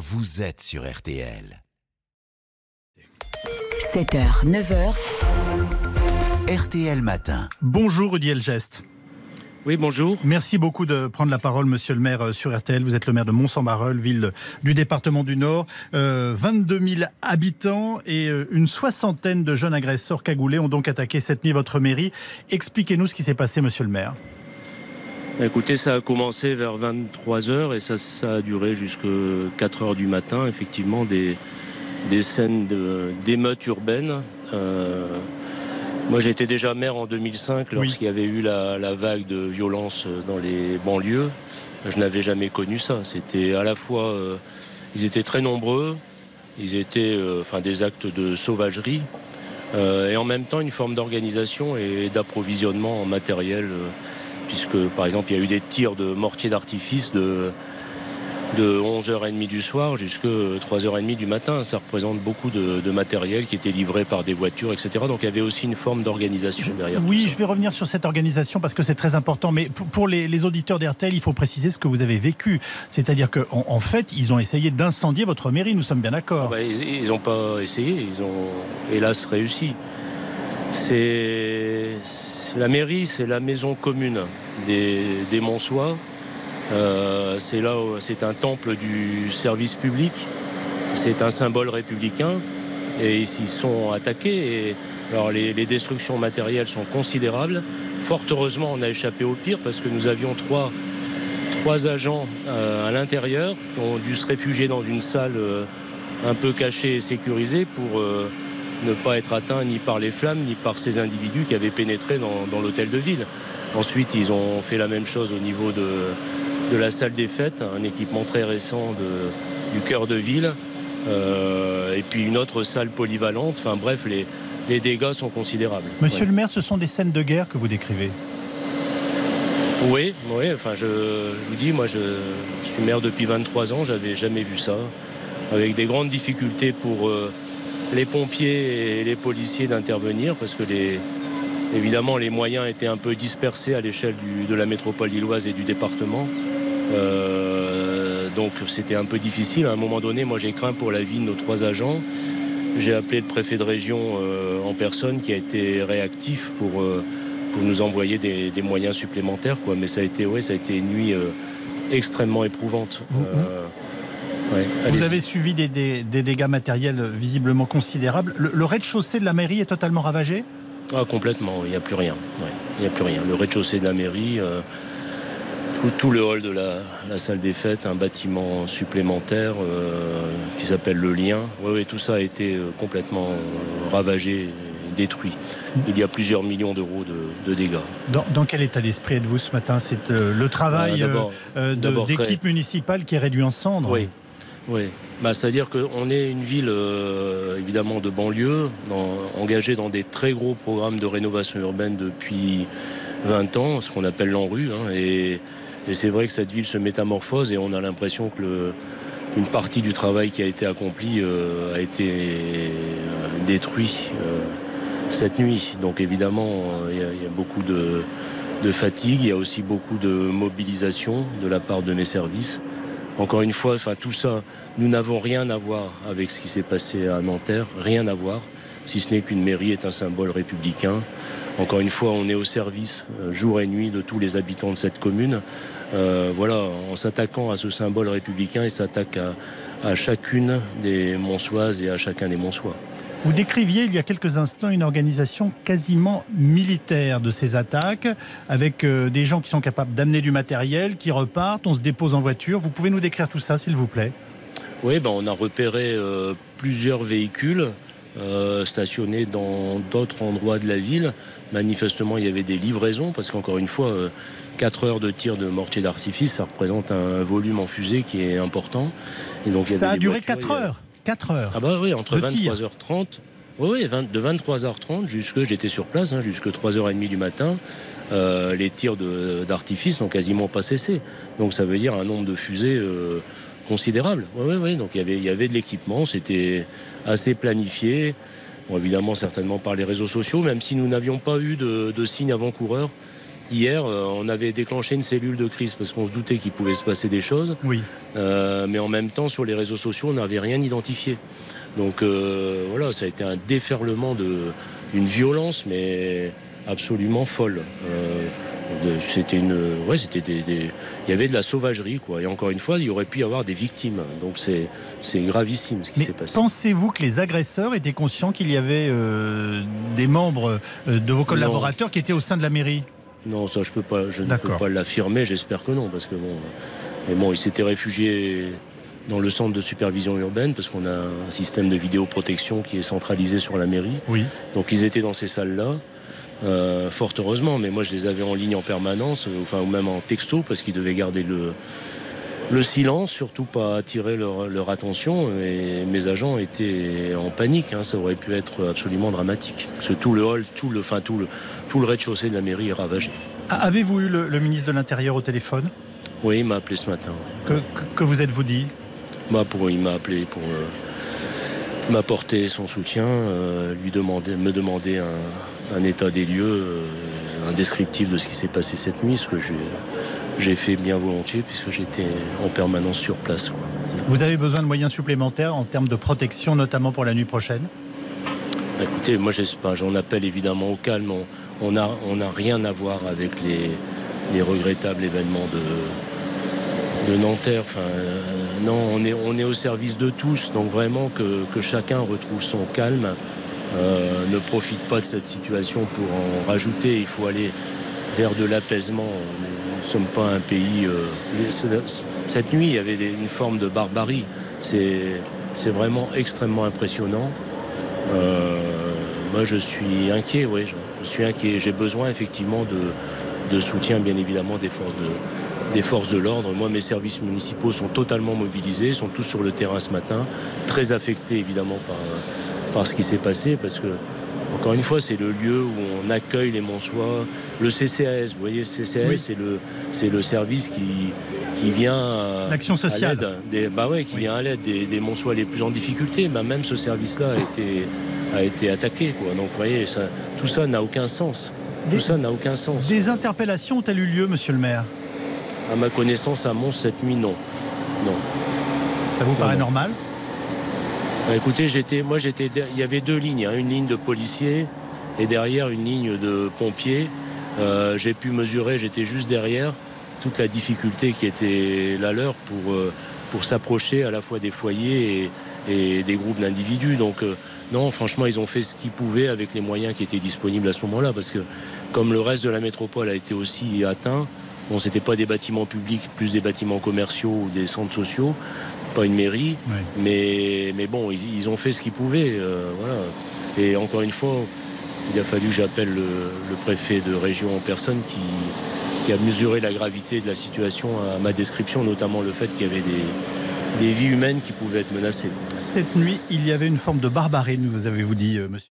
vous êtes sur RTL. 7h, 9h. RTL Matin. Bonjour Rudy Elgest. Oui, bonjour. Merci beaucoup de prendre la parole, monsieur le maire, euh, sur RTL. Vous êtes le maire de Mont-Saint-Barreul, ville du département du Nord. 22 000 habitants et euh, une soixantaine de jeunes agresseurs cagoulés ont donc attaqué cette nuit votre mairie. Expliquez-nous ce qui s'est passé, monsieur le maire. Écoutez, ça a commencé vers 23h et ça, ça a duré jusqu'à 4h du matin. Effectivement, des, des scènes d'émeutes urbaines. Euh, moi, j'étais déjà maire en 2005 lorsqu'il y avait eu la, la, vague de violence dans les banlieues. Je n'avais jamais connu ça. C'était à la fois, euh, ils étaient très nombreux, ils étaient, euh, enfin, des actes de sauvagerie, et en même temps une forme d'organisation et d'approvisionnement en matériel, puisque par exemple, il y a eu des tirs de mortiers d'artifice de de 11h30 du soir jusqu'à 3h30 du matin. Ça représente beaucoup de, de, matériel qui était livré par des voitures, etc. Donc il y avait aussi une forme d'organisation derrière. Oui, je vais revenir sur cette organisation parce que c'est très important. Mais pour les, les auditeurs d'RTL, il faut préciser ce que vous avez vécu. C'est-à-dire qu'en en fait, ils ont essayé d'incendier votre mairie, nous sommes bien d'accord. Ah bah, ils n'ont pas essayé, ils ont hélas réussi. C'est la mairie, c'est la maison commune des, des Monsois. Euh, c'est là, c'est un temple du service public. C'est un symbole républicain et ils s'y sont attaqués. Alors les, destructions matérielles sont considérables. Fort heureusement, on a échappé au pire parce que nous avions trois, trois agents euh, à l'intérieur qui ont dû se réfugier dans une salle euh, un peu cachée et sécurisée pour ne pas être atteints ni par les flammes ni par ces individus qui avaient pénétré dans, dans l'hôtel de ville. Ensuite, ils ont fait la même chose au niveau de, de la salle des fêtes, un équipement très récent de, du cœur de ville, euh, et puis une autre salle polyvalente. Enfin bref, les, les dégâts sont considérables. Monsieur ouais. le maire, ce sont des scènes de guerre que vous décrivez Oui, oui. Enfin, je, je vous dis, moi, je, je, suis maire depuis 23 ans. J'avais jamais vu ça, avec des grandes difficultés pour euh, les pompiers et les policiers d'intervenir, parce que les Évidemment, les moyens étaient un peu dispersés à l'échelle de la métropole lilloise et du département. Euh, donc c'était un peu difficile. À un moment donné, moi j'ai craint pour la vie de nos trois agents. J'ai appelé le préfet de région euh, en personne qui a été réactif pour, euh, pour nous envoyer des, des, moyens supplémentaires. Quoi. Mais ça a été, ouais, ça a été une nuit euh, extrêmement éprouvante. Vous, ouais, vous avez suivi des, des, des, dégâts matériels visiblement considérables. Le, le rez-de-chaussée de la mairie est totalement ravagé? Ah, complètement, il n'y a plus rien. Ouais, il n'y a plus rien. Le rez-de-chaussée de la mairie, euh, tout, tout, le hall de la, la, salle des fêtes, un bâtiment supplémentaire euh, qui s'appelle le Lien. Oui, oui, tout ça a été euh, complètement ravagé, détruit. Il y a plusieurs millions d'euros de, de, dégâts. Dans, dans, quel état d'esprit êtes-vous ce matin? C'est euh, le travail euh, d'équipe municipale qui est réduit en cendres? Oui, oui. Bah, C'est-à-dire qu'on est une ville euh, évidemment de banlieue, engagée dans des très gros programmes de rénovation urbaine depuis 20 ans, ce qu'on appelle l'ANRU. Hein, et, et c'est vrai que cette ville se métamorphose et on a l'impression que le, une partie du travail qui a été accompli euh, a été euh, détruit cette nuit. Donc évidemment, il y, y, a beaucoup de, de fatigue, il y a aussi beaucoup de mobilisation de la part de mes services. Encore une fois, enfin tout ça, nous n'avons rien à voir avec ce qui s'est passé à Nanterre, rien à voir, si ce n'est qu'une mairie est un symbole républicain. Encore une fois, on est au service euh, jour et nuit de tous les habitants de cette commune. Euh, voilà, en s'attaquant à ce symbole républicain, il s'attaque à, à chacune des Monsoises et à chacun des Monsois. Vous décriviez il y a quelques instants une organisation quasiment militaire de ces attaques, avec euh, des gens qui sont capables d'amener du matériel, qui repartent, on se dépose en voiture. Vous pouvez nous décrire tout ça, s'il vous plaît? Oui, ben on a repéré euh, plusieurs véhicules euh, stationnés dans d'autres endroits de la ville. Manifestement, il y avait des livraisons, parce qu'encore une fois, euh, 4 heures de tir de mortier d'artifice, ça représente un volume en fusée qui est important. Et donc, il y ça a duré 4 heures? 4 heures. Ah bah oui, entre 23h30. Oui, oui, 20, de 23h30 jusque, j'étais sur place, hein, jusque 3h30 du matin, euh, les tirs d'artifice n'ont quasiment pas cessé. Donc ça veut dire un nombre de fusées euh, considérable. Oui, oui, oui. Donc il y avait, il y avait de l'équipement, c'était assez planifié. Bon, évidemment, certainement par les réseaux sociaux, même si nous n'avions pas eu de, de signes avant-coureurs hier, on avait déclenché une cellule de crise parce qu'on se doutait qu'il pouvait se passer des choses. Oui. mais en même temps, sur les réseaux sociaux, on n'avait rien identifié. Donc voilà, ça a été un déferlement d'une violence, mais absolument folle. C'était une, ouais, c'était des, il y avait de la sauvagerie, quoi. Et encore une fois, il y aurait pu y avoir des victimes. Donc c'est, c'est gravissime ce qui s'est passé. Pensez-vous que les agresseurs étaient conscients qu'il y avait euh, des membres euh, de vos collaborateurs qui étaient au sein de la mairie? Non, ça je peux pas, je ne peux pas l'affirmer. J'espère que non, parce que bon, mais bon, ils s'étaient réfugiés dans le centre de supervision urbaine parce qu'on a un système de vidéoprotection qui est centralisé sur la mairie. Oui. Donc ils étaient dans ces salles-là. Euh, fort heureusement, mais moi je les avais en ligne en permanence, euh, enfin ou même en texto, parce qu'ils devaient garder le, le silence, surtout pas attirer leur, leur, attention. Et mes agents étaient en panique, hein, ça aurait pu être absolument dramatique. Parce que tout le hall, tout le, enfin, tout le, tout le rez-de-chaussée de la mairie est ravagé. Avez-vous eu le, ministre de l'Intérieur au téléphone? Oui, il m'a appelé ce matin. Que, que, vous êtes-vous dit? Bah pour, Il m'a appelé pour euh, m'apporter son soutien, lui demander, me demander un, un état des lieux, euh, un descriptif de ce qui s'est passé cette nuit, ce que j'ai fait bien volontiers puisque j'étais en permanence sur place. Vous avez besoin de moyens supplémentaires en termes de protection, notamment pour la nuit prochaine? Bah, Écoutez, moi j'en appelle évidemment au calme. On n'a on a rien à voir avec les, les regrettables événements de, de Nanterre. Enfin, euh, non, on est, on est au service de tous, donc vraiment que, que chacun retrouve son calme. Euh, ne profite pas de cette situation pour en rajouter. Il faut aller vers de l'apaisement. Nous ne sommes pas un pays. Euh, cette nuit, il y avait une forme de barbarie. C'est vraiment extrêmement impressionnant. Euh, moi, je suis inquiet, oui, je, suis inquiet. J'ai besoin effectivement de, soutien, bien évidemment, des forces de, des forces de l'ordre. Moi, mes services municipaux sont totalement mobilisés, sont tous sur le terrain ce matin, très affectés évidemment par par ce qui s'est passé, parce que, encore une fois, c'est le lieu où on accueille les Monsois. Le CCAS, vous voyez, CCAS, c'est le, c'est le service qui, qui vient à, L'action sociale. des, bah ouais, qui vient à l'aide des, des Monsois les plus en difficulté. Bah même ce service-là a été, a été attaqué. Quoi. Donc, vous voyez, ça, tout ça n'a aucun sens. tout ça n'a aucun sens. Des interpellations ont-elles eu lieu, monsieur le maire? À ma connaissance, à Mons, cette nuit, non. Non. Ça vous paraît normal? Bah, écoutez, moi j'étais, il y avait deux lignes, hein. une ligne de policiers et derrière une ligne de pompiers. Euh, j'ai pu mesurer, j'étais juste derrière toute la difficulté qui était la leur pour euh, pour s'approcher à la fois des foyers et, des groupes d'individus. Donc euh, non, franchement, ils ont fait ce qu'ils pouvaient avec les moyens qui étaient disponibles à ce moment-là, parce que comme le reste de la métropole a été aussi atteint, bon, c'était pas des bâtiments publics, plus des bâtiments commerciaux ou des centres sociaux pas une mairie, mais, mais bon, ils, ont fait ce qu'ils pouvaient. Euh, voilà. Et encore une fois, il a fallu que j'appelle le, préfet de région en personne qui, qui, a mesuré la gravité de la situation à ma description, notamment le fait qu'il y avait des, des vies humaines qui pouvaient être menacées. Cette nuit, il y avait une forme de barbarie, vous avez-vous dit, euh, monsieur